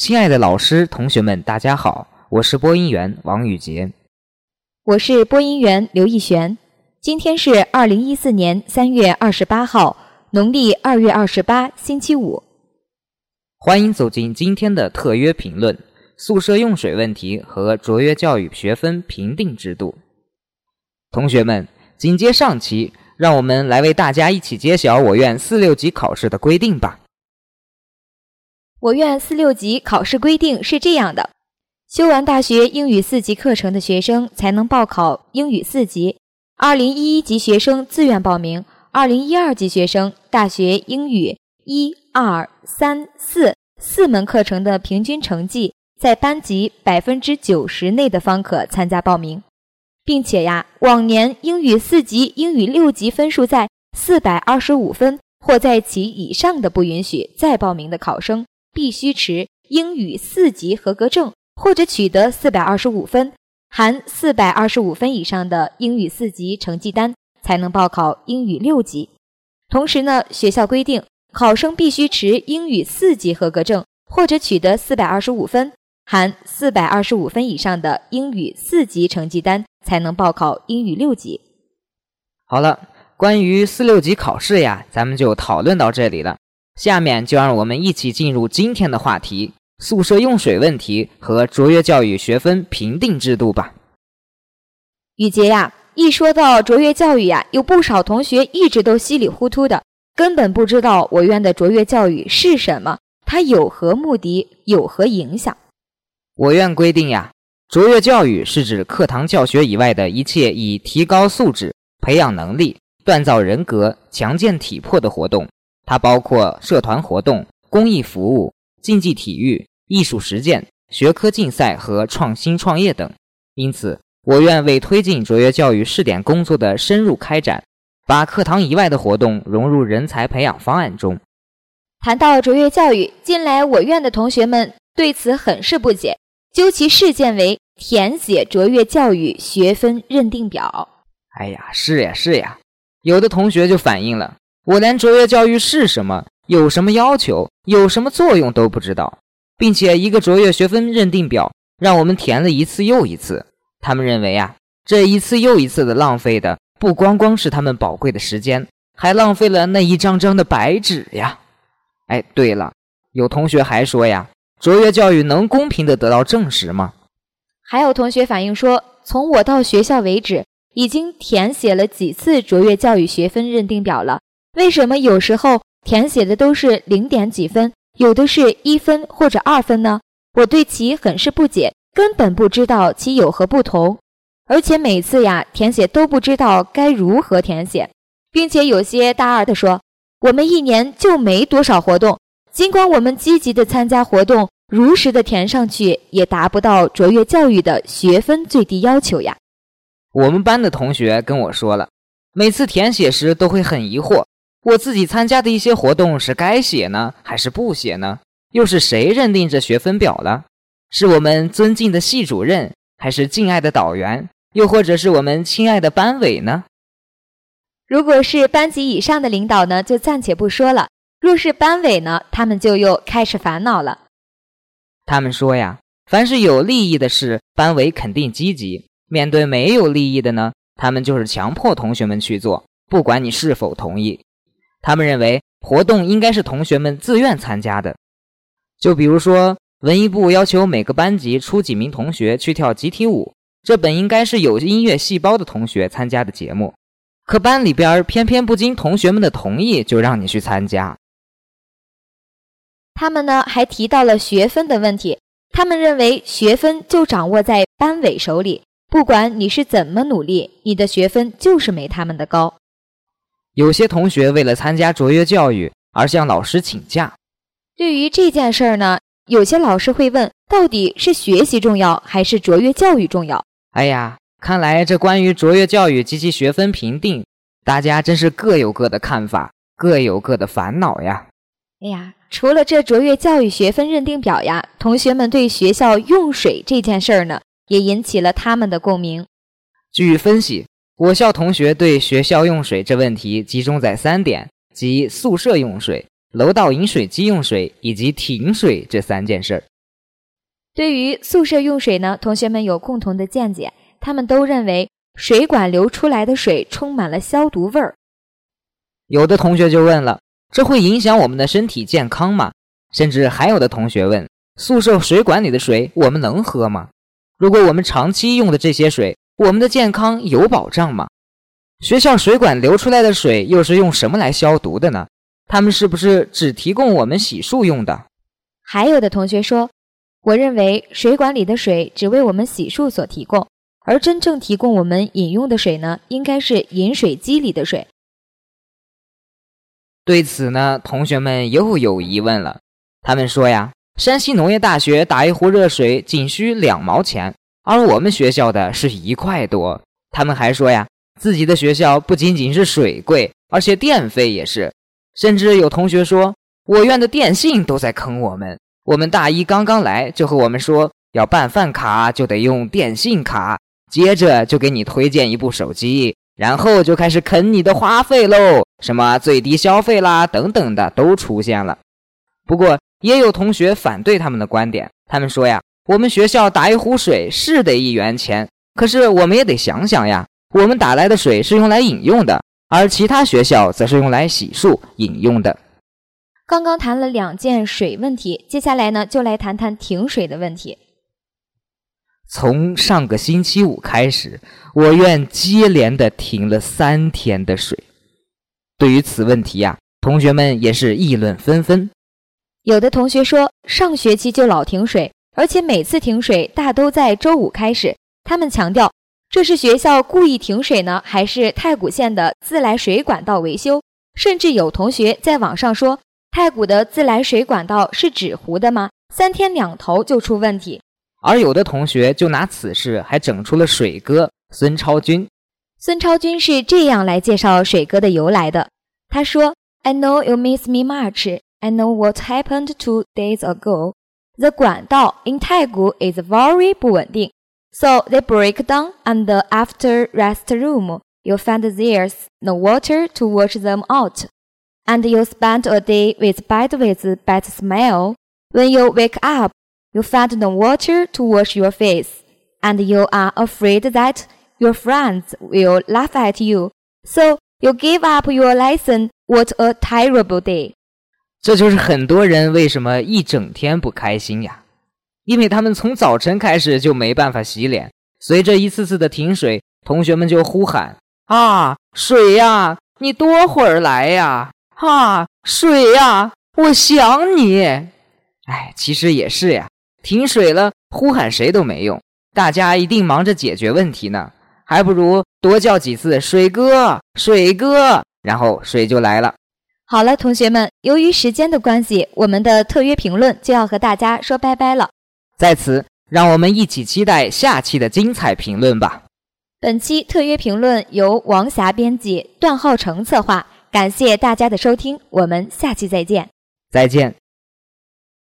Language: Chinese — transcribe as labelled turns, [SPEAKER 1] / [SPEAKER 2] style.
[SPEAKER 1] 亲爱的老师、同学们，大家好，我是播音员王宇杰，
[SPEAKER 2] 我是播音员刘逸璇。今天是二零一四年三月二十八号，农历二月二十八，星期五。
[SPEAKER 1] 欢迎走进今天的特约评论：宿舍用水问题和卓越教育学分评定制度。同学们，紧接上期，让我们来为大家一起揭晓我院四六级考试的规定吧。
[SPEAKER 2] 我院四六级考试规定是这样的：修完大学英语四级课程的学生才能报考英语四级。二零一一级学生自愿报名，二零一二级学生大学英语一二三四四门课程的平均成绩在班级百分之九十内的方可参加报名，并且呀，往年英语四级、英语六级分数在四百二十五分或在其以上的不允许再报名的考生。必须持英语四级合格证，或者取得四百二十五分含四百二十五分以上的英语四级成绩单，才能报考英语六级。同时呢，学校规定，考生必须持英语四级合格证，或者取得四百二十五分含四百二十五分以上的英语四级成绩单，才能报考英语六级。
[SPEAKER 1] 好了，关于四六级考试呀，咱们就讨论到这里了。下面就让我们一起进入今天的话题：宿舍用水问题和卓越教育学分评定制度吧。
[SPEAKER 2] 雨杰呀，一说到卓越教育呀，有不少同学一直都稀里糊涂的，根本不知道我院的卓越教育是什么，它有何目的，有何影响。
[SPEAKER 1] 我院规定呀，卓越教育是指课堂教学以外的一切以提高素质、培养能力、锻造人格、强健体魄的活动。它包括社团活动、公益服务、竞技体育、艺术实践、学科竞赛和创新创业等。因此，我院为推进卓越教育试点工作的深入开展，把课堂以外的活动融入人才培养方案中。
[SPEAKER 2] 谈到卓越教育，近来我院的同学们对此很是不解，究其事件为填写卓越教育学分认定表。
[SPEAKER 1] 哎呀，是呀是呀，有的同学就反映了。我连卓越教育是什么、有什么要求、有什么作用都不知道，并且一个卓越学分认定表让我们填了一次又一次。他们认为啊，这一次又一次的浪费的不光光是他们宝贵的时间，还浪费了那一张张的白纸呀！哎，对了，有同学还说呀，卓越教育能公平的得到证实吗？
[SPEAKER 2] 还有同学反映说，从我到学校为止，已经填写了几次卓越教育学分认定表了。为什么有时候填写的都是零点几分，有的是一分或者二分呢？我对其很是不解，根本不知道其有何不同，而且每次呀填写都不知道该如何填写，并且有些大二的说，我们一年就没多少活动，尽管我们积极的参加活动，如实的填上去，也达不到卓越教育的学分最低要求呀。
[SPEAKER 1] 我们班的同学跟我说了，每次填写时都会很疑惑。我自己参加的一些活动是该写呢，还是不写呢？又是谁认定这学分表了？是我们尊敬的系主任，还是敬爱的导员，又或者是我们亲爱的班委呢？
[SPEAKER 2] 如果是班级以上的领导呢，就暂且不说了；若是班委呢，他们就又开始烦恼了。
[SPEAKER 1] 他们说呀，凡是有利益的事，班委肯定积极；面对没有利益的呢，他们就是强迫同学们去做，不管你是否同意。他们认为活动应该是同学们自愿参加的，就比如说文艺部要求每个班级出几名同学去跳集体舞，这本应该是有音乐细胞的同学参加的节目，可班里边偏偏不经同学们的同意就让你去参加。
[SPEAKER 2] 他们呢还提到了学分的问题，他们认为学分就掌握在班委手里，不管你是怎么努力，你的学分就是没他们的高。
[SPEAKER 1] 有些同学为了参加卓越教育而向老师请假。
[SPEAKER 2] 对于这件事儿呢，有些老师会问：到底是学习重要还是卓越教育重要？
[SPEAKER 1] 哎呀，看来这关于卓越教育及其学分评定，大家真是各有各的看法，各有各的烦恼呀。
[SPEAKER 2] 哎呀，除了这卓越教育学分认定表呀，同学们对学校用水这件事儿呢，也引起了他们的共鸣。
[SPEAKER 1] 据分析。我校同学对学校用水这问题集中在三点，即宿舍用水、楼道饮水机用水以及停水这三件事儿。
[SPEAKER 2] 对于宿舍用水呢，同学们有共同的见解，他们都认为水管流出来的水充满了消毒味儿。
[SPEAKER 1] 有的同学就问了：这会影响我们的身体健康吗？甚至还有的同学问：宿舍水管里的水我们能喝吗？如果我们长期用的这些水，我们的健康有保障吗？学校水管流出来的水又是用什么来消毒的呢？他们是不是只提供我们洗漱用的？
[SPEAKER 2] 还有的同学说：“我认为水管里的水只为我们洗漱所提供，而真正提供我们饮用的水呢，应该是饮水机里的水。”
[SPEAKER 1] 对此呢，同学们又有疑问了。他们说呀，山西农业大学打一壶热水仅需两毛钱，而我们学校的是一块多。他们还说呀，自己的学校不仅仅是水贵，而且电费也是。甚至有同学说，我院的电信都在坑我们。我们大一刚刚来，就和我们说要办饭卡就得用电信卡，接着就给你推荐一部手机。然后就开始啃你的花费喽，什么最低消费啦等等的都出现了。不过也有同学反对他们的观点，他们说呀，我们学校打一壶水是得一元钱，可是我们也得想想呀，我们打来的水是用来饮用的，而其他学校则是用来洗漱饮用的。
[SPEAKER 2] 刚刚谈了两件水问题，接下来呢就来谈谈停水的问题。
[SPEAKER 1] 从上个星期五开始，我院接连的停了三天的水。对于此问题呀，同学们也是议论纷纷。
[SPEAKER 2] 有的同学说，上学期就老停水，而且每次停水大都在周五开始。他们强调，这是学校故意停水呢，还是太谷县的自来水管道维修？甚至有同学在网上说，太谷的自来水管道是纸糊的吗？三天两头就出问题。
[SPEAKER 1] 而有的同学就拿此事还整出了水哥孙超军。
[SPEAKER 2] 孙超军是这样来介绍水哥的由来的。他说：“I know you miss me much. I know what happened two days ago. The 管道 in Taigu is very 不稳定，so they break down and after restroom you find there's no water to wash them out, and you spend a day with bad with bad smell. When you wake up.” You find no water to wash your face, and you are afraid that your friends will laugh at you. So you give up your lesson. What a terrible day!
[SPEAKER 1] 这就是很多人为什么一整天不开心呀？因为他们从早晨开始就没办法洗脸，随着一次次的停水，同学们就呼喊：“啊，水呀，你多会儿来呀！啊，水呀，我想你。”哎，其实也是呀。停水了，呼喊谁都没用，大家一定忙着解决问题呢，还不如多叫几次“水哥，水哥”，然后水就来了。
[SPEAKER 2] 好了，同学们，由于时间的关系，我们的特约评论就要和大家说拜拜了。
[SPEAKER 1] 在此，让我们一起期待下期的精彩评论吧。
[SPEAKER 2] 本期特约评论由王霞编辑，段浩成策划，感谢大家的收听，我们下期再见。
[SPEAKER 1] 再见。